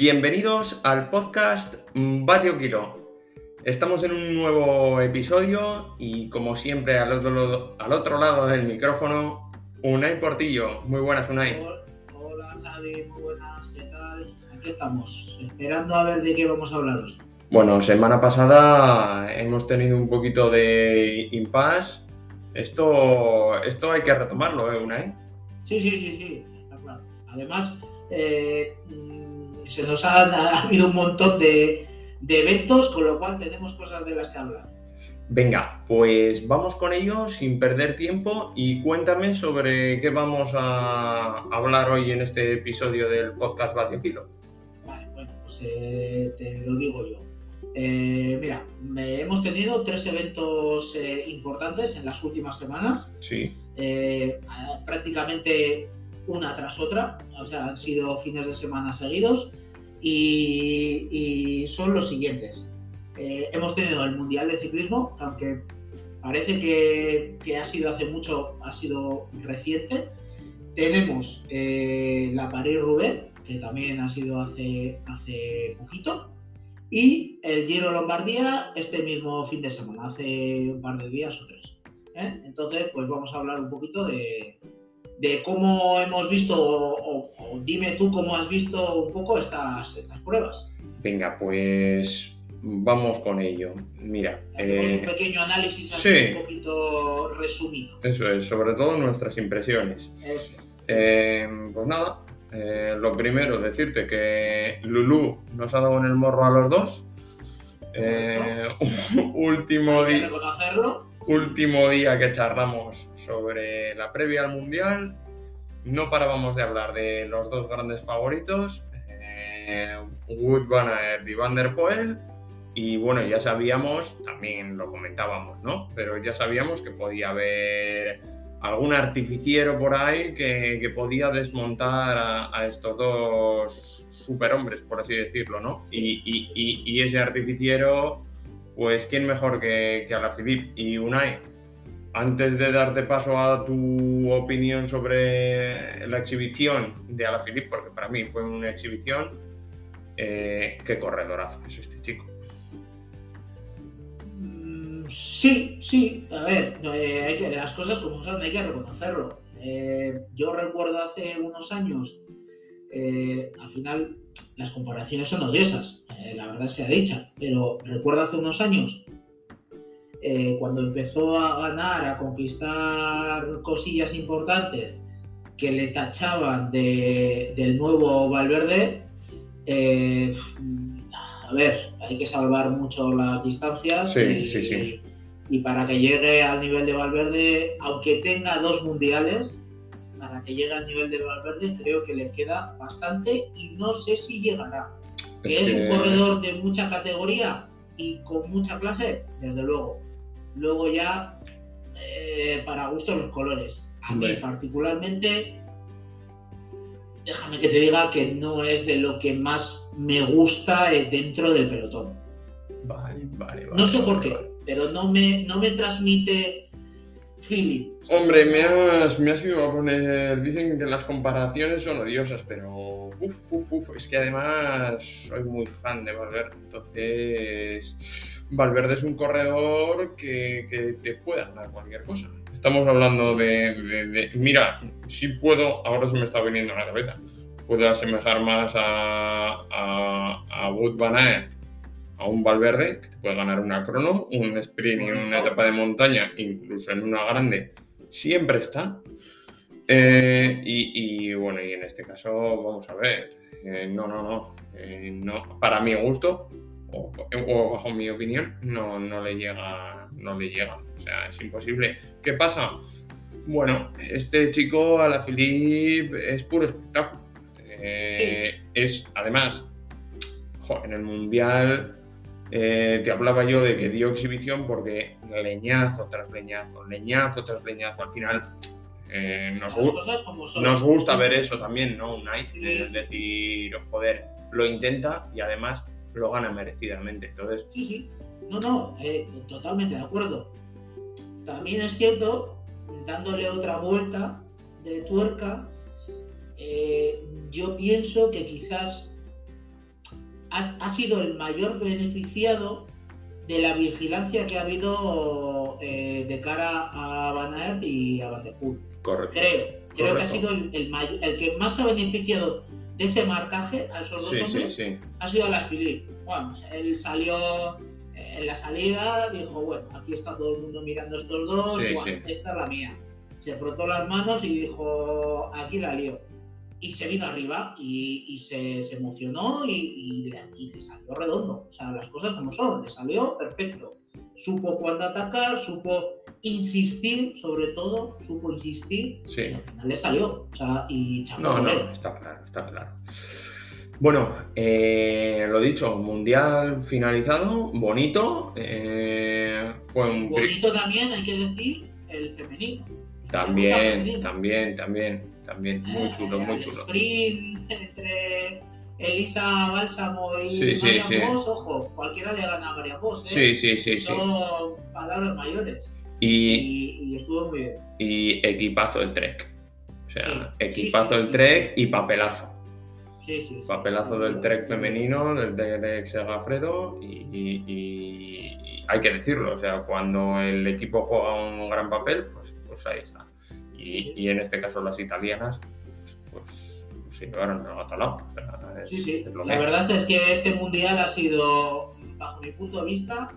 Bienvenidos al podcast Batio Kilo. Estamos en un nuevo episodio y como siempre al otro, al otro lado del micrófono, Unai Portillo. Muy buenas, Unai. Hola, Xavi, muy buenas, ¿qué tal? Aquí estamos, esperando a ver de qué vamos a hablar hoy. Bueno, semana pasada hemos tenido un poquito de impasse. Esto, esto hay que retomarlo, ¿eh, Unai? Sí, sí, sí, sí, está claro. Además, eh, se nos han ha habido un montón de, de eventos, con lo cual tenemos cosas de las que hablar. Venga, pues vamos con ello sin perder tiempo y cuéntame sobre qué vamos a hablar hoy en este episodio del podcast Batio Kilo. Vale, bueno, pues eh, te lo digo yo. Eh, mira, me- hemos tenido tres eventos eh, importantes en las últimas semanas, Sí, prácticamente una tras otra, o sea, han sido fines de semana seguidos y, son los siguientes. Eh, hemos tenido el Mundial de Ciclismo, que aunque parece que, que ha sido hace mucho, ha sido reciente. Tenemos eh, la París-Roubaix, que también ha sido hace, hace poquito. Y el Giro Lombardía este mismo fin de semana, hace un par de días o tres. ¿eh? Entonces, pues vamos a hablar un poquito de, de cómo hemos visto, o, o- o dime tú cómo has visto un poco estas, estas pruebas. venga, pues vamos con ello. Mira, eh, un pequeño análisis así sí. un poquito resumido. eso es, sobre todo nuestras impresiones. Eso es. Eh, pues nada, eh, lo primero, decirte que Lulu nos ha dado en el morro a los dos. Eh, último, día, reconocerlo. Último día que charlamos sobre la previa al Mundial. No parábamos de hablar de los dos grandes favoritos, eh, Wood Van Aert y Van der Poel. Y bueno, ya sabíamos, también lo comentábamos, ¿no? Pero ya sabíamos que podía haber algún artificiero por ahí que, que podía desmontar a, a estos dos superhombres, por así decirlo, ¿no? Y, y- y- y ese artificiero, pues, ¿quién mejor que, que? Y Unai, antes de darte paso a tu opinión sobre la exhibición de Alaphilippe, porque para mí fue una exhibición, eh, qué corredorazo es este chico. Mm, Sí, sí, a ver, eh, hay que, las cosas como son, hay que reconocerlo. Eh, yo recuerdo hace unos años, eh, al final las comparaciones son odiosas, eh, la verdad sea dicha, pero recuerdo hace unos años, eh, cuando empezó a ganar, a conquistar cosillas importantes que le tachaban de- del nuevo Valverde, eh, a ver, hay que salvar mucho las distancias. Sí, y, sí, sí. y para que llegue al nivel de Valverde, aunque tenga dos mundiales, para que llegue al nivel de Valverde, creo que le queda bastante y no sé si llegará. Que Es es, que- un corredor de mucha categoría y con mucha clase, desde luego. Luego ya, eh, para gusto los colores. A mí particularmente, déjame que te diga que no es de lo que más me gusta eh, dentro del pelotón. Vale, vale, vale. No sé por qué, vale. pero no me, no me transmite Hombre, me has, me has ido a poner. Dicen que las comparaciones son odiosas, pero. Uf, uf, uf. Es que además soy muy fan de Valverde. Entonces. Valverde es un corredor que, que te puede ganar cualquier cosa. Estamos hablando de, de- Mira, si puedo. Ahora se me está viniendo a la cabeza. Puedo asemejar más a, a, Wout Van Aert, a un Valverde, que te puede ganar una crono, un sprint y una etapa de montaña, incluso en una grande siempre está. Eh, y, y, bueno, y en este caso, vamos a ver. eh, no, no, no, eh, no. Para mi gusto, o, o bajo mi opinión, no, no le llega. No le llega. O sea, es imposible. ¿Qué pasa? Bueno, este chico, a la Philippe, es puro espectáculo. Es, además, jo, en el Mundial eh, te hablaba yo de que dio exhibición porque leñazo tras leñazo, leñazo tras leñazo. Al final eh, nos, gu- nos gusta ver eso también, ¿no? Un Sí. es decir, joder, lo intenta y además lo gana merecidamente. Entonces, Sí, sí. No, no, eh, totalmente de acuerdo. También es cierto, dándole otra vuelta de tuerca, yo pienso que quizás ha, ha sido el mayor beneficiado de la vigilancia que ha habido eh, de cara a Van Aert y a Van der Poel. Correcto. Creo, creo que ha sido el, el, may- el que más ha beneficiado de ese marcaje a esos dos Sí, sí, hombres sí. ha sido la Philippe. Bueno, él salió eh, en la salida, dijo, bueno, aquí está todo el mundo mirando estos dos, bueno, esta es la mía. Se frotó las manos y dijo, aquí la lío. Y se vino arriba y, y se, se emocionó y, y le, y le salió redondo. O sea, las cosas como son, le salió perfecto. Supo cuándo atacar, supo insistir, sobre todo, supo insistir y Sí. al final le salió. O sea, y No, él. no, está claro, está claro. Bueno, eh, lo dicho, mundial finalizado, bonito. eh, fue un. Bonito también, hay que decir, el femenino. El También, femenino. también, también, también. Muy Eh, chulo, muy el chulo. sprint entre Elisa Bálsamo y Sí, sí, María sí. Vos, ojo, cualquiera le gana a María Vos, ¿eh? Sí, sí, sí. Son palabras mayores. Y, Y, y estuvo muy bien. y equipazo el Trek. O sea, equipazo el. Trek y papelazo. Sí, sí. Papelazo del Trek femenino, del Trek Segafredo y- y hay que decirlo, o sea, cuando el equipo juega un gran papel, pues, pues ahí está. Y, en este caso las italianas, pues, pues, se llevaron el gato. O sea, Sí, sí. La que- verdad es que este mundial ha sido, bajo mi punto de vista,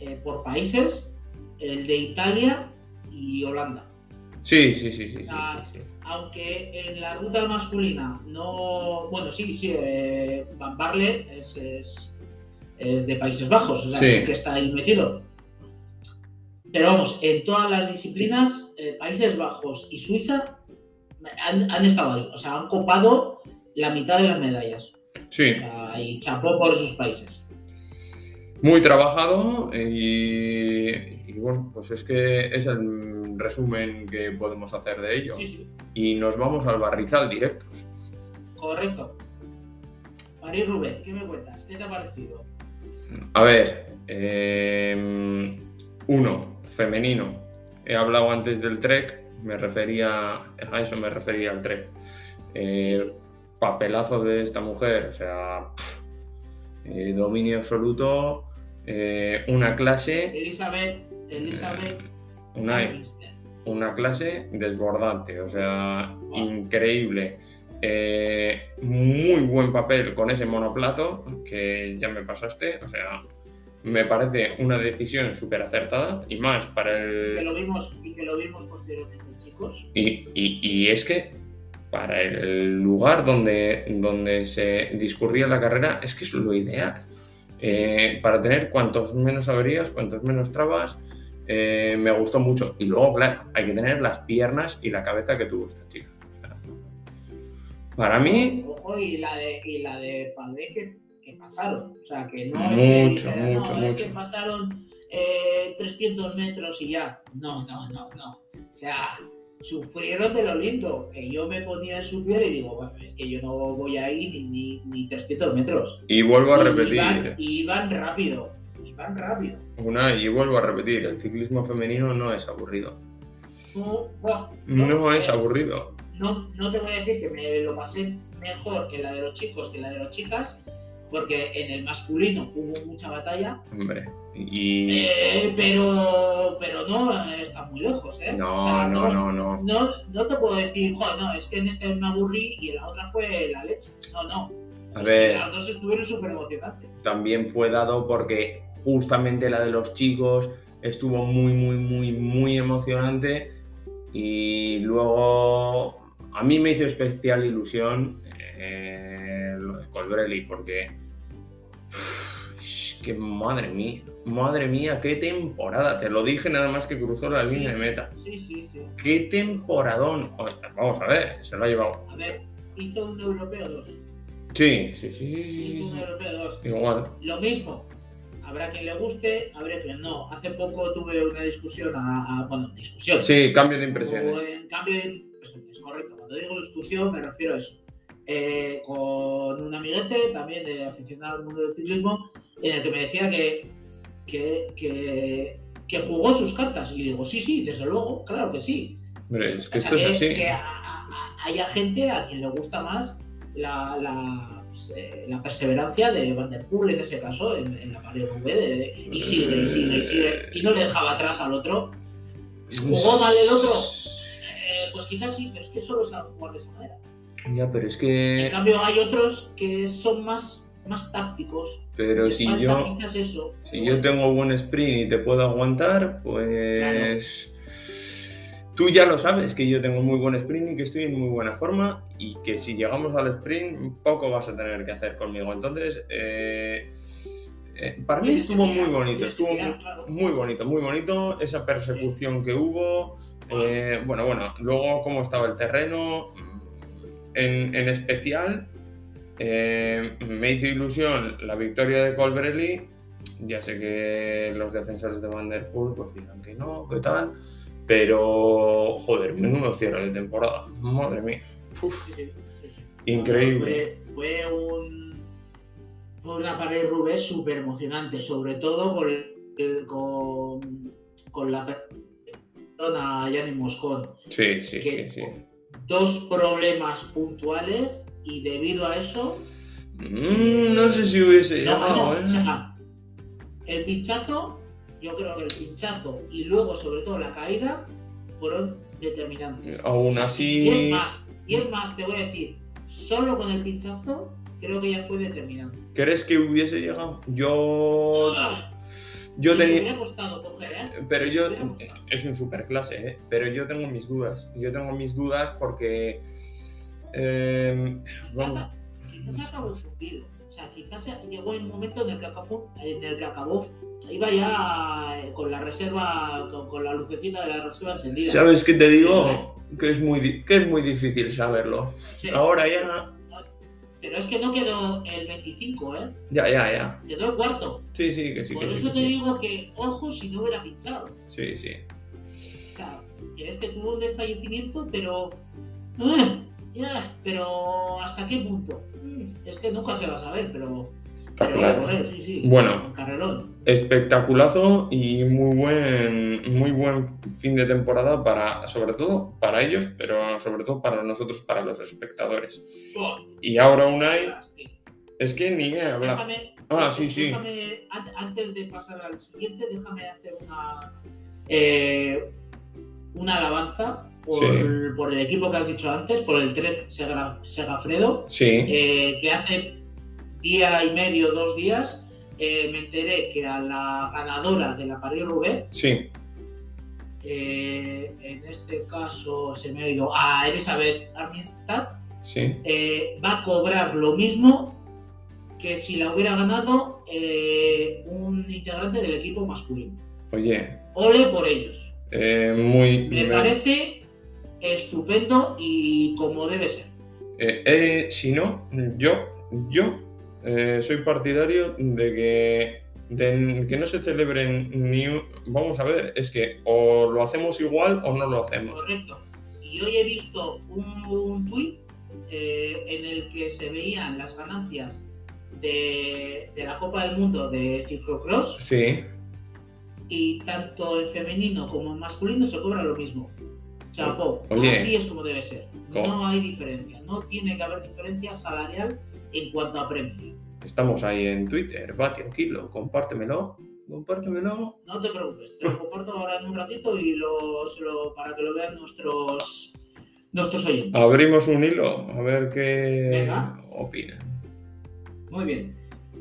eh, por países, el de Italia y Holanda. Sí, sí, sí, sí, sí, Ah, sí, sí. aunque en la ruta masculina no. Bueno, sí, sí, eh, Van Barle es, es- es de Países Bajos, o sea, sí que está ahí metido. Pero vamos, en todas las disciplinas, eh, Países Bajos y Suiza han, han estado ahí, o sea, han copado la mitad de las medallas. Sí, O sea, y chapó por esos países. muy trabajado y, y bueno, pues es que es el resumen que podemos hacer de ello. Sí, sí, Y nos vamos al barrizal directos. correcto. París Rubén, ¿qué me cuentas? ¿Qué te ha parecido? A ver, eh, uno, femenino. He hablado antes del Trek, me refería, a eso me refería al Trek. Eh, papelazo de esta mujer, o sea, pff, eh, dominio absoluto, eh, una clase, Elizabeth, Elizabeth una, una clase desbordante, o sea, increíble. Eh, muy buen papel con ese monoplato que ya me pasaste, o sea, me parece una decisión súper acertada y más para que el... lo vimos y que lo vimos posteriormente, chicos. Y, y- y es que para el lugar donde, donde se discurría la carrera es que es lo ideal. Eh, para tener cuantos menos averías, cuantos menos trabas, eh, me gustó mucho. Y luego, claro, hay que tener las piernas y la cabeza que tuvo esta chica. Para mí, Ojo, y la de, y la de Pavé que, que pasaron. O sea, que no es que mucho, no, es que pasaron eh, 300 metros y ya. No, no, no, no. O sea, sufrieron de lo lindo. Que yo me ponía en su piel y digo, bueno, es que yo no voy ahí ni, ni, ni 300 metros. y vuelvo a Y repetir, Iban, iban rápido. Iban rápido. una y vuelvo a repetir, el ciclismo femenino no es aburrido. No, No es aburrido. no, no te voy a decir que me lo pasé mejor que la de los chicos que la de las chicas, porque en el masculino hubo mucha batalla, Hombre, y... eh, pero, pero no eh, está muy lejos, ¿eh? No, O sea, no, no, no. no, no te puedo decir, joder, no, es que en este me aburrí y en la otra fue la leche. No, no. A Es que ver, las dos estuvieron súper emocionantes. también fue dado porque justamente la de los chicos estuvo muy, muy, muy, muy emocionante y luego a mí me hizo especial ilusión Colbrelli porque que madre mía, madre mía, qué temporada, te lo dije nada más que cruzó la Sí. línea de meta. Sí, sí, sí. ¡Qué temporadón! Oye, Vamos a ver, se lo ha llevado. A ver, hizo un europeo 2. Sí, sí, sí, sí, sí, Hizo un europeo 2. Igual. Lo mismo. Habrá quien le guste, habrá quien no. Hace poco tuve una discusión, a, a- bueno, discusión. Sí, cambio de O impresiones. en cambio, pues, es correcto. Cuando digo discusión me refiero a eso. Eh, con un amiguete, también de aficionado al mundo del ciclismo, en el que me decía que, que, que, que jugó sus cartas. Y digo, sí, sí, desde luego, claro que sí. Hombre, es que O sea, esto es así. que a- a- a- haya gente a quien le gusta más la, la, pues, eh, la perseverancia de Van der Poel en ese caso, en, en la Paris Roubaix, y sigue, y sigue, y sigue, y no le dejaba atrás al otro. ¿Jugó mal el otro? Eh, pues quizás sí, pero es que solo sabe jugar de esa manera. Ya, pero es En que. cambio, hay otros que son más, más tácticos. Pero si yo. eso. Si yo tengo buen sprint y te puedo aguantar, pues. Tú ya lo sabes, que yo tengo muy buen sprint y que estoy en muy buena forma y que si llegamos al sprint poco vas a tener que hacer conmigo. Entonces, eh, eh, para mí estuvo muy bonito, estuvo muy bonito, muy bonito esa persecución que hubo. eh, bueno, bueno, luego cómo estaba el terreno. En, en especial, eh, me hizo ilusión la victoria de Colbrelli. Ya sé que los defensores de Van Der Poel pues dirán que no, que tal. Pero, joder, menudo cierre de temporada. Madre mía. Uf, increíble. Fue, fue un, fue una pared Rubén súper emocionante, sobre todo con, con, con la persona Yanni Moscón. Sí, sí, sí, sí. Dos problemas puntuales y debido a eso, Mm, no sé si hubiese no, ¿eh? o sea, el pinchazo, yo creo que el pinchazo y luego sobre todo la caída fueron determinantes. Aún O sea, así. Y es más, y es más, te voy a decir, solo con el pinchazo creo que ya fue determinante. ¿Crees que hubiese llegado? Yo. Yo Y se tenía. Pero yo. Es un superclase, ¿eh? Pero yo tengo mis dudas. Yo tengo mis dudas porque. eh, vamos. Quizás, quizás acabó fundido. O sea, quizás llegó un momento en el que acabó, en el que acabó iba ya eh, con la reserva, con, con la lucecita de la reserva encendida. ¿Sabes qué te digo? Que es muy, que es muy difícil saberlo. Sí. Ahora ya. Pero es que no quedó el 25, ¿eh? Ya, ya, ya. Quedó el cuarto. Sí, sí, que sí, Por que eso te sí. digo que, ojo, si no hubiera pinchado. Sí, sí. O sea, que es que tuvo un desfallecimiento, pero. ¡ah! ya, pero ¿hasta qué punto? Mm, Es que nunca se va a saber, pero. Está pero claro. por él, sí, sí. Bueno. Un carrerón. espectaculazo y muy buen, muy buen fin de temporada para, sobre todo para ellos, pero sobre todo para nosotros, para los espectadores. Oh, Y ahora Unai, sí. es que ni hablado. Déjame, Ah, sí, déjame, antes de pasar al siguiente, déjame hacer una, eh, una alabanza por, Sí. por el equipo que has dicho antes, por el tren Segafredo, Sí, eh, que hace día y medio, dos días, eh, me enteré que a la ganadora de la París-Roubaix, sí, eh, en este caso se me ha ido a Elizabeth Armistad, sí. eh, va a cobrar lo mismo que si la hubiera ganado un integrante del equipo masculino. Oye, Ole por ellos. muy... Me me- parece estupendo y como debe ser. eh, eh, si no, yo, yo eh, soy partidario de que, de que no se celebren ni un... Vamos a ver, es que o lo hacemos igual o no lo hacemos. Correcto. Y hoy he visto un, un tuit eh, en el que se veían las ganancias de, de la Copa del Mundo de ciclocross Sí, y tanto en femenino como en masculino se cobra lo mismo. Chapó, Oye. así es como debe ser. ¿Cómo? No hay diferencia, no tiene que haber diferencia salarial en cuanto a premios. Estamos ahí en Twitter, Batio Kilo, compártemelo, compártemelo. No te preocupes, te lo comparto ahora en un ratito y lo- para que lo vean nuestros, nuestros oyentes. Abrimos un hilo, a ver qué Venga. opinan. Muy bien.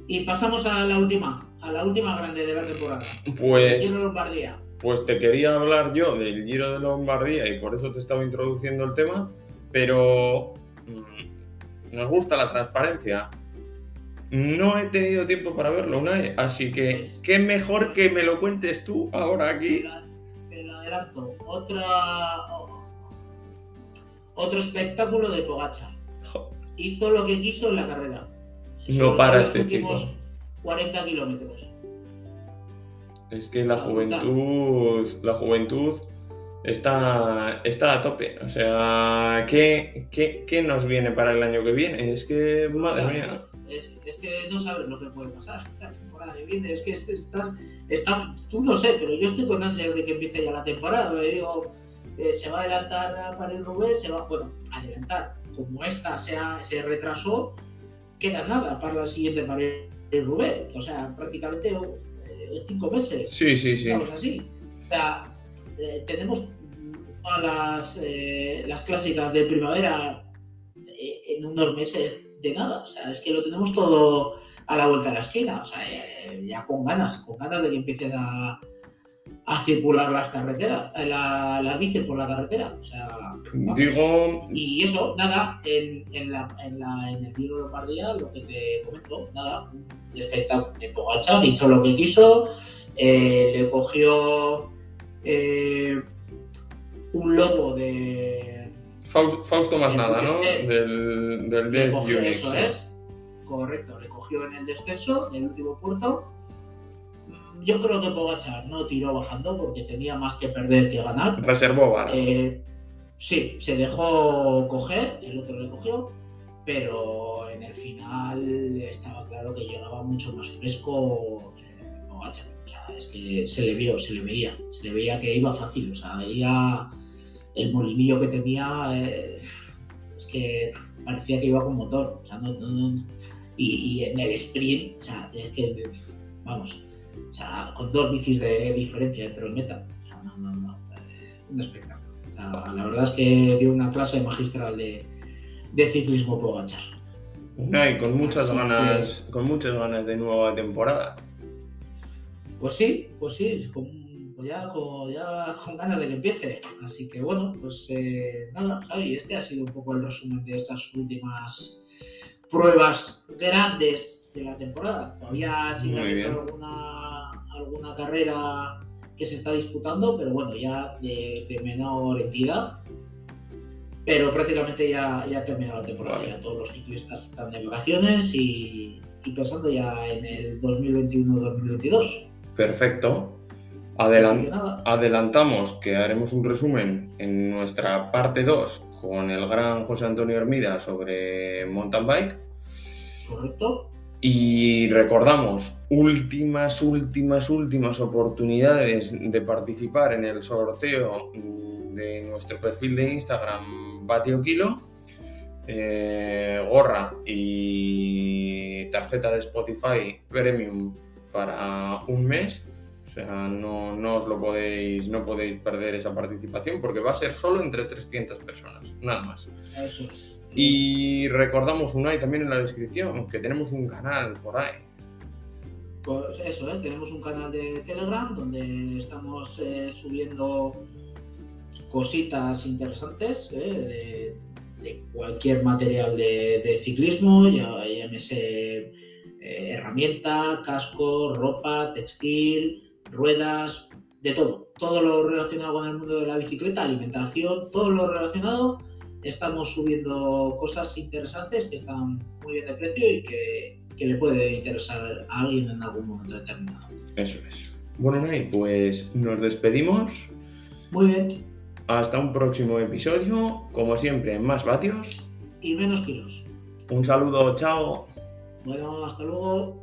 Y pasamos a la última, a la última grande de la temporada. Pues, Giro de Lombardía. pues te quería hablar yo del Giro de Lombardía y por eso te estaba introduciendo el tema, pero mm, nos gusta la transparencia. No he tenido tiempo para verlo, Unai, así que qué mejor que me lo cuentes tú ahora aquí. te lo adelanto. Otra, otro espectáculo de Pogacha. Hizo lo que quiso en la carrera. No para este chico. 40 kilómetros. Es que la juventud, la juventud está, está a tope. O sea, ¿qué, qué, qué nos viene para el año que viene? Es que, madre mía. Es, es que no sabes lo que puede pasar la temporada que viene. Es que es- estás, está, tú no sé, pero yo estoy con ansias de que empiece ya la temporada. Me digo, eh, se va a adelantar a París Roubaix, se va, bueno, adelantar. Como esta se, ha- se retrasó, queda nada para la siguiente París-Roubaix. O sea, prácticamente eh, cinco meses. Sí, sí, sí. Digamos así. O sea, eh, tenemos todas las, eh, las clásicas de primavera eh, en unos meses de nada. O sea, es que lo tenemos todo a la vuelta de la esquina. O sea, ya con ganas, con ganas de que empiecen a, a circular las carreteras, la- las bicis por la carretera. O sea. Digo, y eso, nada, en, en, la, en, la, en el Giro de Lombardía, lo que te comento, nada, espectáculo de Pogacar, hizo lo que quiso, eh, le cogió eh, un lobo de, Faus- Fausto más nada, ¿no? Del, del Death cogió, Unix. eso es, correcto, le cogió en el descenso del último puerto. Mm, Yo creo que Pogachar no tiró bajando porque tenía más que perder que ganar. Reservó vara. Eh, sí, se dejó coger, el otro le cogió, pero en el final estaba claro que llegaba mucho más fresco eh, sea, es que se le vio, se le veía, se le veía que iba fácil, o sea, veía el molinillo que tenía, eh, es que parecía que iba con motor, o sea, no- no- no- y, y en el sprint, o sea, es que, vamos, o sea, con dos bicis de diferencia entre el meta, o sea, no, no, no, un espectáculo. La, verdad es que dio una clase magistral de, de ciclismo Pogachar. Unai, con muchas Así ganas, con muchas ganas de nueva temporada. Pues sí, pues sí, con, pues ya, con, ya con ganas de que empiece. Así que bueno, pues eh, nada, Javi, este ha sido un poco el resumen de estas últimas pruebas grandes de la temporada. Todavía sigue habiendo bien. alguna, alguna carrera que se está disputando, pero bueno, ya de, de menor entidad. Pero prácticamente ya, ya ha terminado la temporada. Vale. Ya todos los ciclistas están de vacaciones y, y pensando ya en el 2021-2022. Perfecto. Adelantamos que haremos un resumen en nuestra parte 2 con el gran José Antonio Hermida sobre mountain bike. correcto. Y recordamos, últimas, últimas, últimas oportunidades de participar en el sorteo de nuestro perfil de Instagram Batio Kilo, eh, gorra y tarjeta de Spotify Premium para un mes. O sea, no, no os lo podéis, no podéis perder esa participación porque va a ser solo entre 300 personas, nada más. Eso es. Y recordamos Unai también en la descripción que tenemos un canal por ahí. Pues eso es, tenemos un canal de Telegram donde estamos eh, subiendo cositas interesantes eh, de, de cualquier material de, de ciclismo, ya llámese eh, herramienta, casco, ropa, textil, ruedas, de todo. Todo lo relacionado con el mundo de la bicicleta, alimentación, todo lo relacionado. Estamos subiendo cosas interesantes que están muy bien de precio y que, que le puede interesar a alguien en algún momento determinado. Eso es. Bueno, Unai, pues nos despedimos. Muy bien. Hasta un próximo episodio. Como siempre, más vatios. Y menos kilos. Un saludo, chao. Bueno, hasta luego.